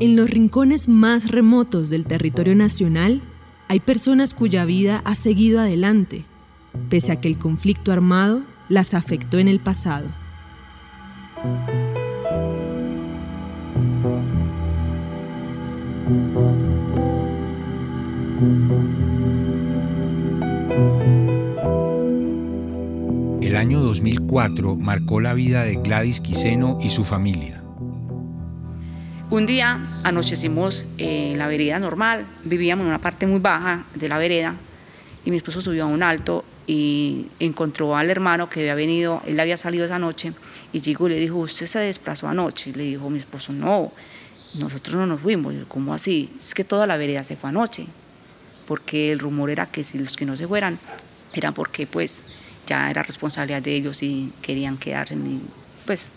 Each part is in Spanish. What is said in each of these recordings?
En los rincones más remotos del territorio nacional hay personas cuya vida ha seguido adelante, pese a que el conflicto armado las afectó en el pasado. El año 2004 marcó la vida de Gladys Quiseno y su familia. Un día anochecimos en la vereda normal, vivíamos en una parte muy baja de la vereda y mi esposo subió a un alto y encontró al hermano que había venido, él había salido esa noche y llegó y le dijo, usted se desplazó anoche. Y le dijo mi esposo, no, nosotros no nos fuimos. ¿Cómo así? Es que toda la vereda se fue anoche, porque el rumor era que si los que no se fueran era porque pues ya era responsabilidad de ellos y querían quedarse. pues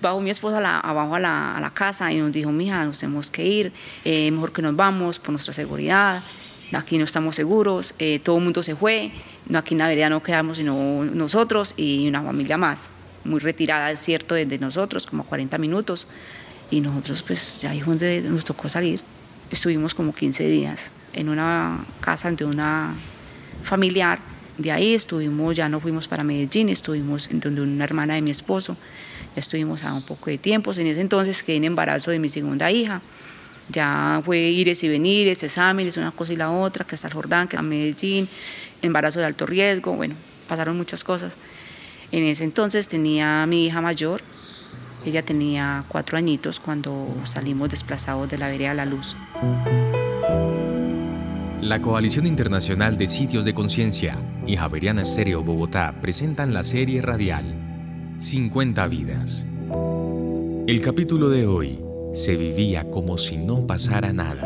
bajó mi esposa abajo a la, casa y nos dijo, mija, nos tenemos que ir, eh, mejor que nos vamos por nuestra seguridad, aquí no estamos seguros, eh, todo el mundo se fue, aquí en la vereda no quedamos sino nosotros y una familia más, muy retirada, es cierto, desde nosotros, como 40 minutos, y nosotros pues ahí donde nos tocó salir, estuvimos como 15 días en una casa de una familiar, de ahí estuvimos, ya no fuimos para Medellín, estuvimos en donde una hermana de mi esposo, estuvimos a un poco de tiempo, en ese entonces quedé en embarazo de mi segunda hija, ya fue ires y venires, exámenes, una cosa y la otra, que hasta el Jordán, que a Medellín, embarazo de alto riesgo, bueno, pasaron muchas cosas. En ese entonces tenía mi hija mayor, ella tenía cuatro añitos cuando salimos desplazados de la vereda a la luz. La Coalición Internacional de Sitios de Conciencia y Javeriana Estéreo Bogotá presentan la serie radial 50 vidas. El capítulo de hoy se vivía como si no pasara nada.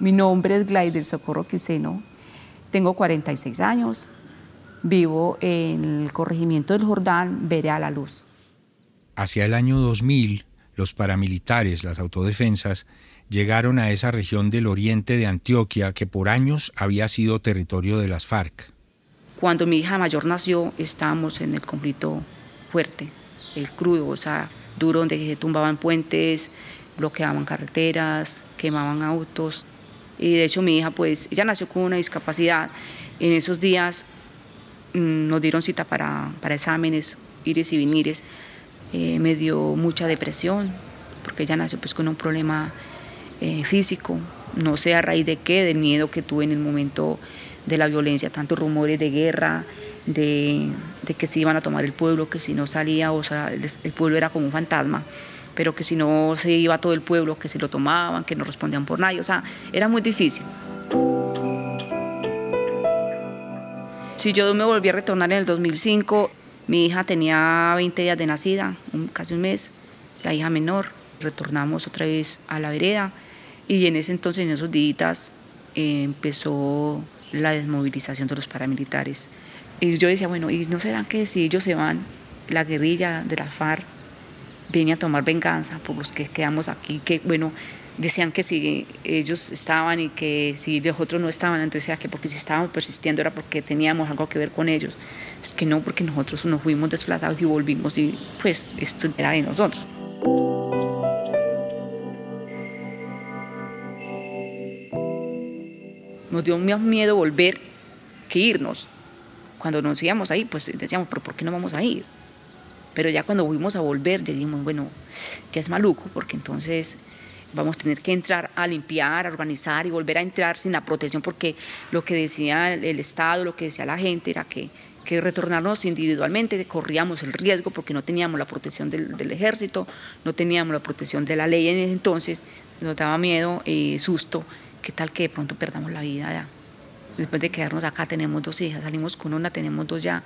Mi nombre es Glaider Socorro Quiseno, tengo 46 años, vivo en el corregimiento del Jordán, veré a la luz. Hacia el año 2000, los paramilitares, las autodefensas, llegaron a esa región del oriente de Antioquia que por años había sido territorio de las FARC. Cuando mi hija mayor nació, estábamos en el conflicto fuerte, el crudo, o sea, duro, donde se tumbaban puentes, bloqueaban carreteras, quemaban autos. Y de hecho mi hija, pues, ella nació con una discapacidad. En esos días mm, nos dieron cita para, para exámenes, ires y vinires. Eh, me dio mucha depresión, porque ella nació pues con un problema eh, físico, no sé a raíz de qué, del miedo que tuve en el momento de la violencia, tantos rumores de guerra, de, que se iban a tomar el pueblo, que si no salía, o sea, el, pueblo era como un fantasma, pero que si no se iba todo el pueblo, que si lo tomaban, que no respondían por nadie, o sea, era muy difícil. Si yo me volví a retornar en el 2005, mi hija tenía 20 días de nacida, casi un mes, la hija menor, retornamos otra vez a la vereda y en ese entonces, en esos días, eh, empezó la desmovilización de los paramilitares. Y yo decía, bueno, ¿y no será que si ellos se van, la guerrilla de la FARC viene a tomar venganza por los que quedamos aquí? Que, bueno, decían que si ellos estaban y que si los otros no estaban, entonces era que porque si estábamos persistiendo era porque teníamos algo que ver con ellos. Es que no, porque nosotros nos fuimos desplazados y volvimos y pues esto era de nosotros. Nos dio más miedo volver que irnos cuando nos íbamos ahí, pues decíamos, pero ¿por qué no vamos a ir? Pero ya cuando fuimos a volver, ya dijimos, bueno, ya es maluco, porque entonces vamos a tener que entrar a limpiar, a organizar y volver a entrar sin la protección, porque lo que decía el Estado, lo que decía la gente era que, que retornarnos individualmente, corríamos el riesgo porque no teníamos la protección del, del, ejército, no teníamos la protección de la ley en ese entonces, nos daba miedo y susto, qué tal que de pronto perdamos la vida ya después de quedarnos acá tenemos dos hijas, salimos con una, tenemos dos ya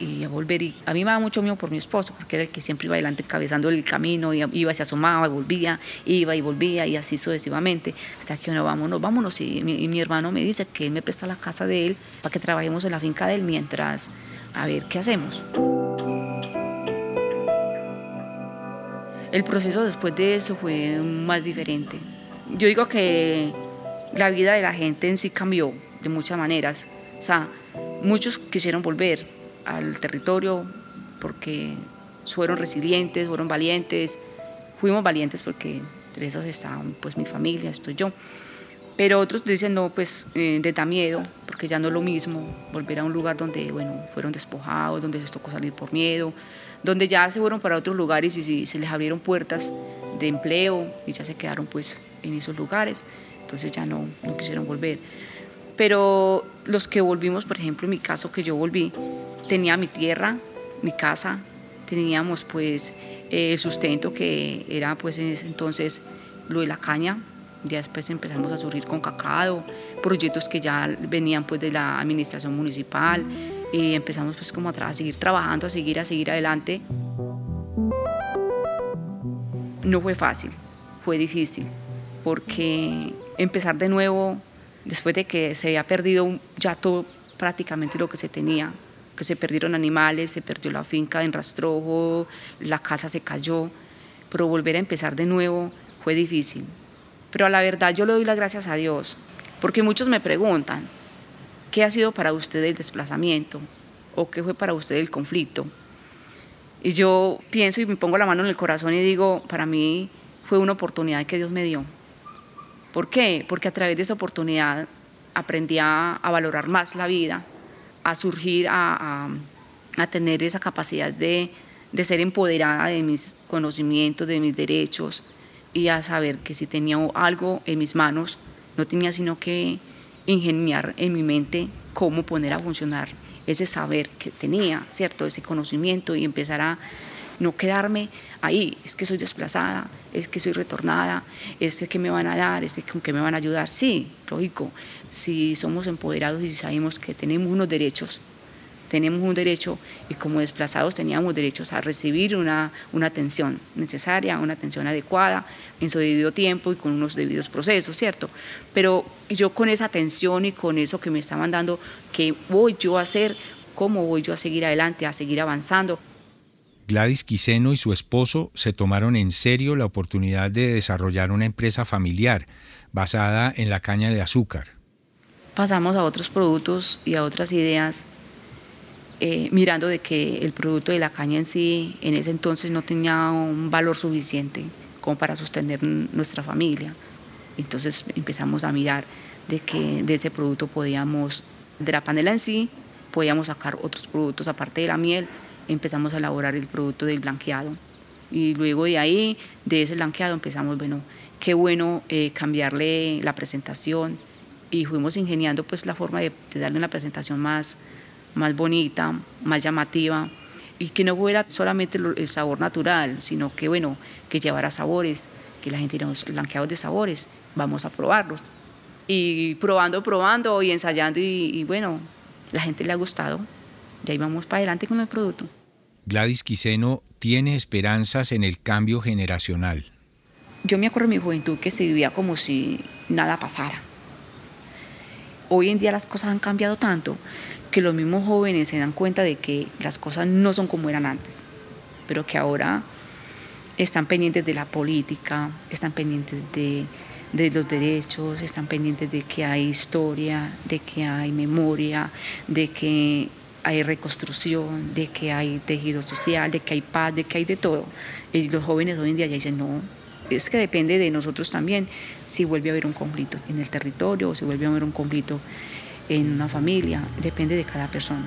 y a volver. Y a mí me da mucho miedo por mi esposo, porque era el que siempre iba adelante encabezando el camino, y iba, se asomaba, y volvía, iba y volvía, y así sucesivamente, hasta que uno vámonos, vámonos. Y mi, y mi hermano me dice que él me presta la casa de él para que trabajemos en la finca de él mientras, a ver qué hacemos. El proceso después de eso fue más diferente. Yo digo que la vida de la gente en sí cambió de muchas maneras. O sea, muchos quisieron volver al territorio porque fueron resilientes, fueron valientes, fuimos valientes porque entre esos estaban pues mi familia, estoy yo. Pero otros dicen, no, pues eh, da miedo, porque ya no es lo mismo volver a un lugar donde, bueno, fueron despojados, donde les tocó salir por miedo, donde ya se fueron para otros lugares y, se les abrieron puertas de empleo y ya se quedaron pues en esos lugares, entonces ya no, no quisieron volver. Pero los que volvimos, por ejemplo, en mi caso que yo volví, tenía mi tierra, mi casa, teníamos pues el sustento que era pues en ese entonces lo de la caña, ya después empezamos a surgir con cacao, proyectos que ya venían pues de la administración municipal y empezamos pues como a, seguir trabajando, a seguir, a seguir adelante. No fue fácil, fue difícil, porque empezar de nuevo después de que se había perdido ya todo prácticamente lo que se tenía, que se perdieron animales, se perdió la finca en rastrojo, la casa se cayó, pero volver a empezar de nuevo fue difícil. Pero a la verdad yo le doy las gracias a Dios, porque muchos me preguntan, ¿qué ha sido para usted el desplazamiento? ¿O qué fue para usted el conflicto? Y yo pienso y me pongo la mano en el corazón y digo, para mí fue una oportunidad que Dios me dio. ¿Por qué? Porque a través de esa oportunidad aprendí a, valorar más la vida, a surgir, a, tener esa capacidad de, de ser empoderada de mis conocimientos, de mis derechos, y a saber que si tenía algo en mis manos, no tenía sino que ingeniar en mi mente cómo poner a funcionar ese saber que tenía, ¿cierto? Ese conocimiento y empezar a no quedarme ahí, es que soy desplazada, es que soy retornada, es que me van a dar, es que con qué me van a ayudar. Sí, lógico, si somos empoderados y sabemos que tenemos unos derechos, tenemos un derecho y como desplazados teníamos derechos a recibir una, una atención necesaria, una atención adecuada, en su debido tiempo y con unos debidos procesos, ¿cierto? Pero yo con esa atención y con eso que me estaban dando, ¿qué voy yo a hacer? ¿Cómo voy yo a seguir adelante, a seguir avanzando? Gladys Quiseno y su esposo se tomaron en serio la oportunidad de desarrollar una empresa familiar basada en la caña de azúcar. Pasamos a otros productos y a otras ideas eh, mirando de que el producto de la caña en sí en ese entonces no tenía un valor suficiente como para sostener nuestra familia. Entonces empezamos a mirar de que de ese producto podíamos, de la panela en sí, podíamos sacar otros productos aparte de la miel, empezamos a elaborar el producto del blanqueado. Y luego de ahí, de ese blanqueado, empezamos, bueno, qué bueno eh, cambiarle la presentación y fuimos ingeniando pues la forma de, de darle una presentación más, más bonita, más llamativa y que no fuera solamente el sabor natural, sino que bueno, que llevara sabores, que la gente nos blanqueados de sabores, vamos a probarlos. Y probando, probando y ensayando y, bueno, la gente le ha gustado. Y ahí vamos para adelante con el producto. Gladys Quiseno tiene esperanzas en el cambio generacional. Yo me acuerdo de mi juventud que se vivía como si nada pasara. Hoy en día las cosas han cambiado tanto que los mismos jóvenes se dan cuenta de que las cosas no son como eran antes, pero que ahora están pendientes de la política, están pendientes de, los derechos, están pendientes de que hay historia, de que hay memoria, de que hay reconstrucción, de que hay tejido social, de que hay paz, de que hay de todo. Y los jóvenes hoy en día ya dicen, no, es que depende de nosotros también si vuelve a haber un conflicto en el territorio o si vuelve a haber un conflicto en una familia, depende de cada persona.